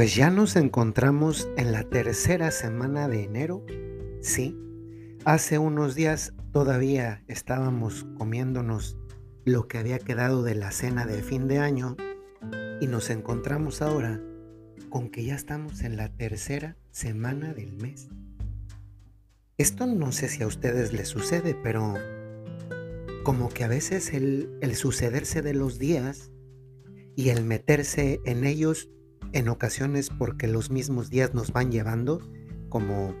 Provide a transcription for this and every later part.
Pues ya nos encontramos en la tercera semana de enero. Sí, hace unos días todavía estábamos comiéndonos lo que había quedado de la cena de fin de año y nos encontramos ahora con que ya estamos en la tercera semana del mes. Esto no sé si a ustedes les sucede, pero como que a veces el, el sucederse de los días y el meterse en ellos en ocasiones porque los mismos días nos van llevando, como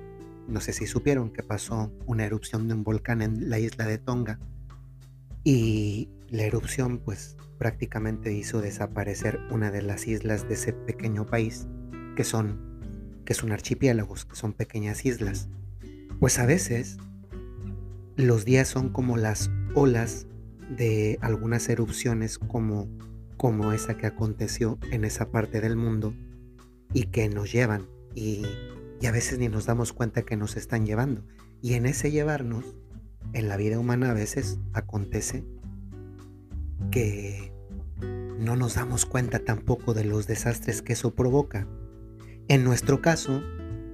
no sé si supieron que pasó una erupción de un volcán en la isla de Tonga y la erupción pues prácticamente hizo desaparecer una de las islas de ese pequeño país que son que son archipiélagos, que son pequeñas islas. Pues a veces los días son como las olas de algunas erupciones como como esa que aconteció en esa parte del mundo y que nos llevan y, a veces ni nos damos cuenta que nos están llevando. Y en ese llevarnos, en la vida humana a veces acontece que no nos damos cuenta tampoco de los desastres que eso provoca. En nuestro caso,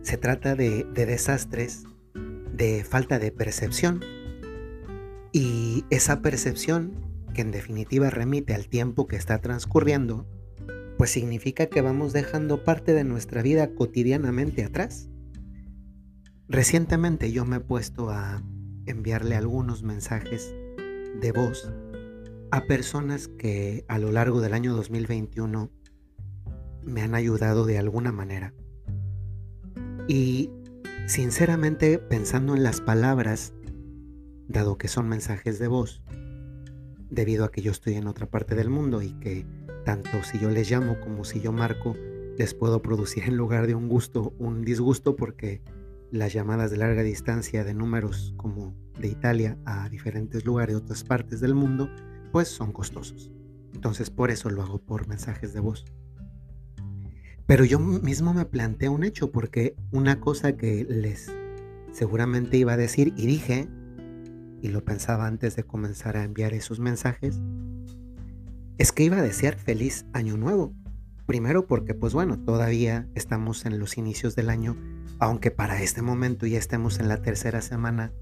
se trata de, de desastres de falta de percepción. Y esa percepción que en definitiva remite al tiempo que está transcurriendo, pues significa que vamos dejando parte de nuestra vida cotidianamente atrás. Recientemente yo me he puesto a enviarle algunos mensajes de voz a personas que a lo largo del año 2021 me han ayudado de alguna manera. Y sinceramente pensando en las palabras, dado que son mensajes de voz, debido a que yo estoy en otra parte del mundo y que tanto si yo les llamo como si yo marco, les puedo producir en lugar de un gusto un disgusto porque las llamadas de larga distancia de números como de Italia a diferentes lugares de otras partes del mundo, pues son costosos. Entonces por eso lo hago por mensajes de voz. Pero yo mismo me planteé un hecho porque una cosa que les seguramente iba a decir y dije y lo pensaba antes de comenzar a enviar esos mensajes, es que iba a desear feliz año nuevo. Primero porque pues bueno, todavía estamos en los inicios del año, aunque para este momento ya estemos en la tercera semana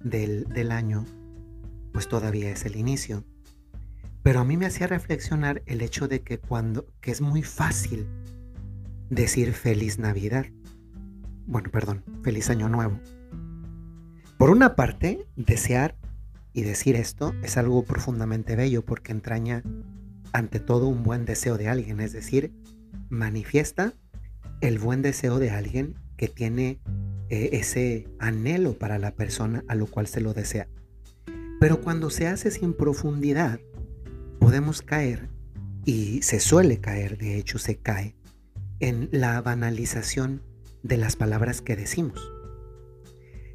del, del año, pues todavía es el inicio. Pero a mí me hacía reflexionar el hecho de que cuando, que es muy fácil decir feliz Navidad. Bueno, perdón, feliz año nuevo. Por una parte, desear y decir esto es algo profundamente bello porque entraña ante todo un buen deseo de alguien, es decir, manifiesta el buen deseo de alguien que tiene eh, ese anhelo para la persona a lo cual se lo desea. Pero cuando se hace sin profundidad, podemos caer, y se suele caer, de hecho se cae, en la banalización de las palabras que decimos.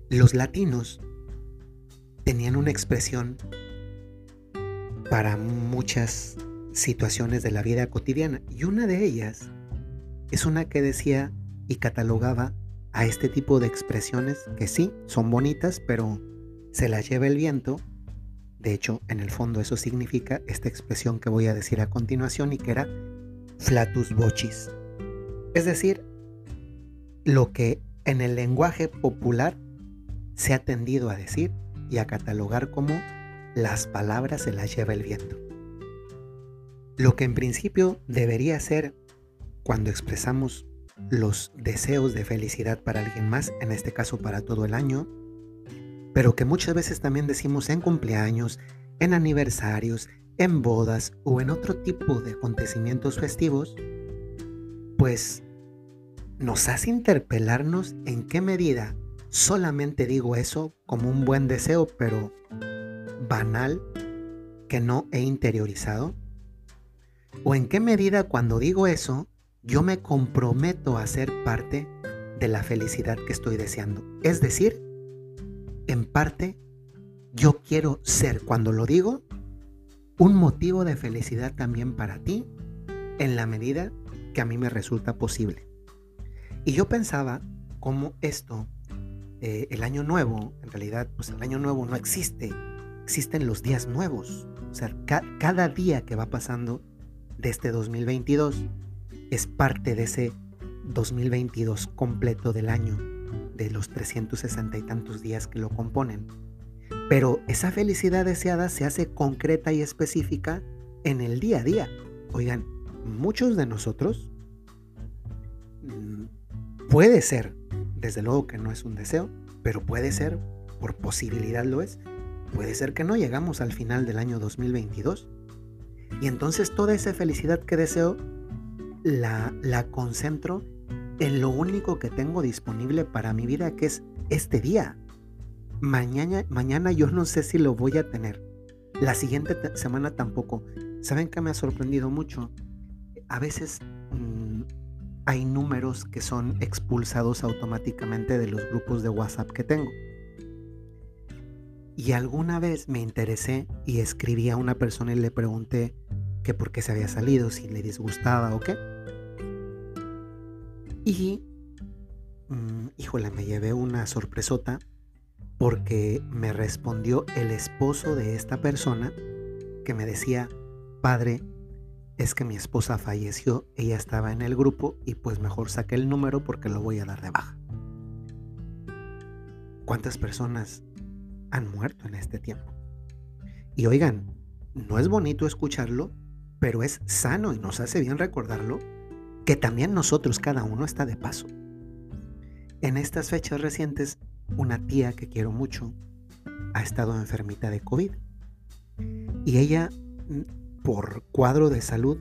Los latinos tenían una expresión para muchas situaciones de la vida cotidiana y una de ellas es una que decía y catalogaba a este tipo de expresiones que sí, son bonitas, pero se las lleva el viento. De hecho, en el fondo eso significa esta expresión que voy a decir a continuación y que era flatus vocis. Es decir, lo que en el lenguaje popular se ha tendido a decir y a catalogar como las palabras se las lleva el viento. Lo que en principio debería ser cuando expresamos los deseos de felicidad para alguien más, en este caso para todo el año, pero que muchas veces también decimos en cumpleaños, en aniversarios, en bodas o en otro tipo de acontecimientos festivos, pues nos hace interpelarnos en qué medida solamente digo eso como un buen deseo, pero banal, que no he interiorizado? ¿O en qué medida cuando digo eso, yo me comprometo a ser parte de la felicidad que estoy deseando? Es decir, en parte, yo quiero ser, cuando lo digo, un motivo de felicidad también para ti, en la medida que a mí me resulta posible. Y yo pensaba cómo esto eh, el año nuevo, en realidad, pues el año nuevo no existe, existen los días nuevos. O sea, cada día que va pasando de este 2022, es parte de ese 2022 completo del año, de los 360 y tantos días que lo componen. Pero esa felicidad deseada se hace concreta y específica en el día a día. Oigan, muchos de nosotros mm, puede ser, desde luego que no es un deseo, pero puede ser, por posibilidad lo es, puede ser que no llegamos al final del año 2022. Y entonces toda esa felicidad que deseo la, la concentro en lo único que tengo disponible para mi vida, que es este día. Mañana, mañana yo no sé si lo voy a tener. La siguiente semana tampoco. ¿Saben que me ha sorprendido mucho? A veces hay números que son expulsados automáticamente de los grupos de WhatsApp que tengo. Y alguna vez me interesé y escribí a una persona y le pregunté que por qué se había salido, si le disgustaba o qué. Y, mm, híjole, me llevé una sorpresota porque me respondió el esposo de esta persona que me decía, padre, es que mi esposa falleció, ella estaba en el grupo y pues mejor saqué el número porque lo voy a dar de baja. ¿Cuántas personas han muerto en este tiempo? Y oigan, no es bonito escucharlo, pero es sano y nos hace bien recordarlo que también nosotros, cada uno, está de paso. En estas fechas recientes, una tía que quiero mucho ha estado enfermita de COVID. Y ella, mm, por cuadro de salud,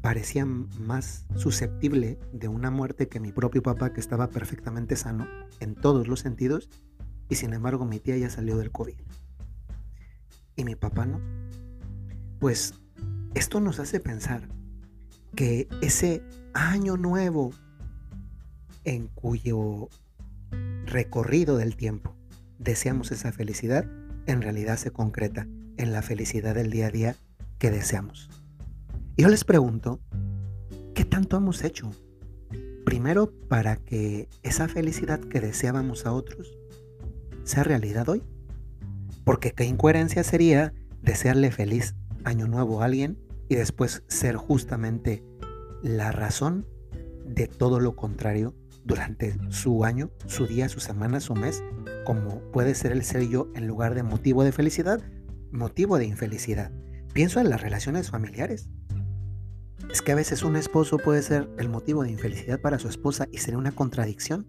parecía más susceptible de una muerte que mi propio papá, que estaba perfectamente sano en todos los sentidos, y sin embargo mi tía ya salió del COVID. Y mi papá no. Pues esto nos hace pensar que ese año nuevo en cuyo recorrido del tiempo deseamos esa felicidad, en realidad se concreta en la felicidad del día a día que deseamos. yo les pregunto, ¿qué tanto hemos hecho? Primero, para que esa felicidad que deseábamos a otros sea realidad hoy. Porque qué incoherencia sería desearle feliz año nuevo a alguien y después ser justamente la razón de todo lo contrario durante su año, su día, su semana, su mes, como puede ser el ser yo en lugar de motivo de felicidad, motivo de infelicidad. Pienso en las relaciones familiares. Es que a veces un esposo puede ser el motivo de infelicidad para su esposa y sería una contradicción.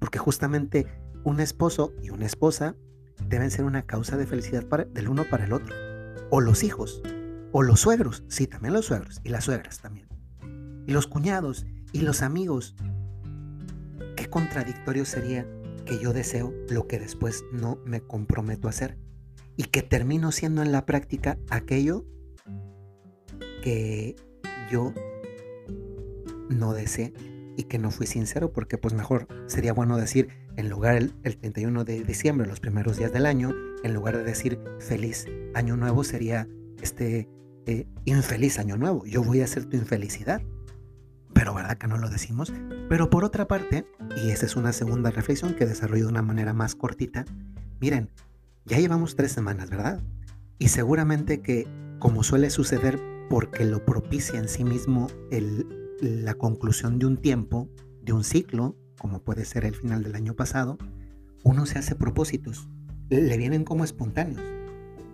Porque justamente un esposo y una esposa deben ser una causa de felicidad del uno para el otro. O los hijos. O los suegros, sí, también los suegros y las suegras también. Y los cuñados y los amigos. Qué contradictorio sería que yo deseo lo que después no me comprometo a hacer y que termino siendo en la práctica aquello que yo no deseé y que no fui sincero porque pues mejor sería bueno decir en lugar el, el 31 de diciembre, los primeros días del año, en lugar de decir feliz año nuevo sería este eh, infeliz año nuevo, yo voy a hacer tu infelicidad. Pero verdad que no lo decimos. Pero por otra parte, y esta es una segunda reflexión que desarrollo de una manera más cortita, miren, ya llevamos tres semanas, ¿verdad? Y seguramente que, como suele suceder porque lo propicia en sí mismo el, la conclusión de un tiempo, de un ciclo, como puede ser el final del año pasado, uno se hace propósitos, le vienen como espontáneos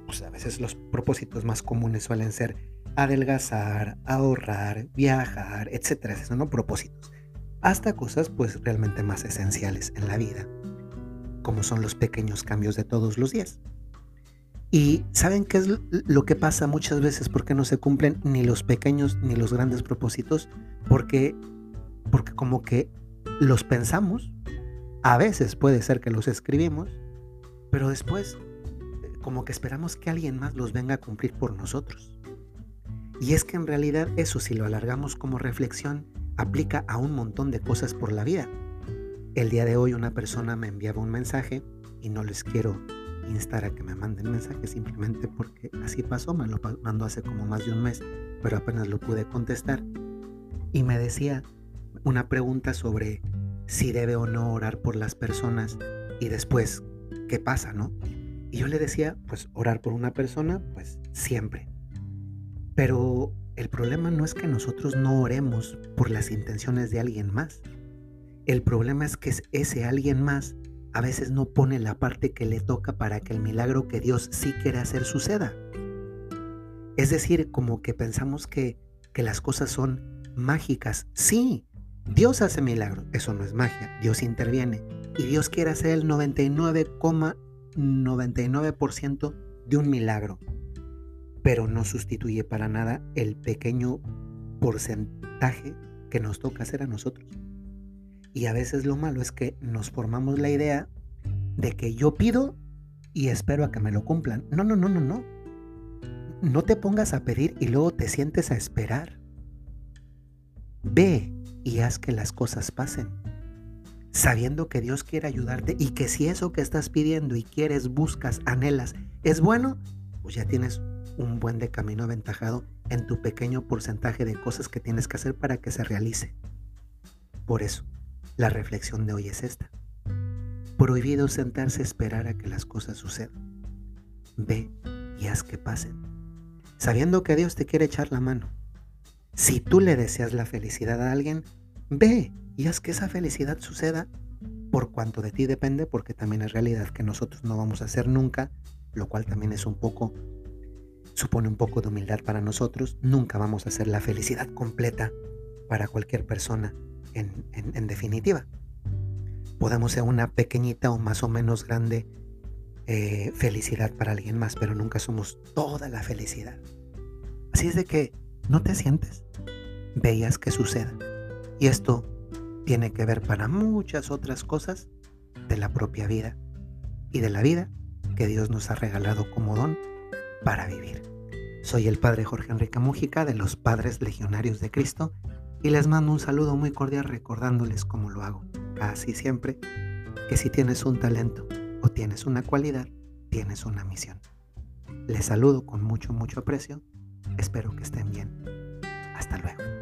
pues a veces los propósitos más comunes suelen ser adelgazar, ahorrar, viajar, etcétera, esos son propósitos. Hasta cosas pues realmente más esenciales en la vida, como son los pequeños cambios de todos los días. Y ¿saben qué es lo que pasa muchas veces? Porque no se cumplen ni los pequeños ni los grandes propósitos, porque porque como que los pensamos, a veces puede ser que los escribimos, pero después como que esperamos que alguien más los venga a cumplir por nosotros. Y es que en realidad eso si lo alargamos como reflexión, aplica a un montón de cosas por la vida. El día de hoy una persona me enviaba un mensaje y no les quiero instar a que me manden mensaje simplemente porque así pasó, me lo mandó hace como más de un mes, pero apenas lo pude contestar. Y me decía una pregunta sobre si debe o no orar por las personas y después, ¿qué pasa, no? Y yo le decía, pues orar por una persona, pues siempre. Pero el problema no es que nosotros no oremos por las intenciones de alguien más. El problema es que ese alguien más a veces no pone la parte que le toca para que el milagro que Dios sí quiere hacer suceda. Es decir, como que pensamos que, que las cosas son mágicas. Sí, Dios hace milagros, eso no es magia, Dios interviene y Dios quiere hacer el 99,99% de un milagro, pero no sustituye para nada el pequeño porcentaje que nos toca hacer a nosotros. Y a veces lo malo es que nos formamos la idea de que yo pido y espero a que me lo cumplan. No, no, no, no, no. No te pongas a pedir y luego te sientes a esperar. Ve y haz que las cosas pasen. Sabiendo que Dios quiere ayudarte y que si eso que estás pidiendo y quieres, buscas, anhelas, es bueno, pues ya tienes un buen de camino aventajado en tu pequeño porcentaje de cosas que tienes que hacer para que se realice. Por eso, la reflexión de hoy es esta. Prohibido sentarse a esperar a que las cosas sucedan. Ve y haz que pasen. Sabiendo que Dios te quiere echar la mano si tú le deseas la felicidad a alguien, ve y haz que esa felicidad suceda por cuanto de ti depende, porque también es realidad que nosotros no vamos a hacer nunca, lo cual también es un poco, supone un poco de humildad para nosotros, nunca vamos a hacer la felicidad completa para cualquier persona en, definitiva. Podemos ser una pequeñita o más o menos grande eh, felicidad para alguien más, pero nunca somos toda la felicidad. Así es de que no te sientes, veías que suceda. Y esto tiene que ver para muchas otras cosas de la propia vida y de la vida que Dios nos ha regalado como don para vivir. Soy el Padre Jorge Enrique Mújica de los Padres Legionarios de Cristo y les mando un saludo muy cordial recordándoles cómo lo hago, casi siempre, que si tienes un talento o tienes una cualidad, tienes una misión. Les saludo con mucho, mucho aprecio Espero que estén bien. Hasta luego.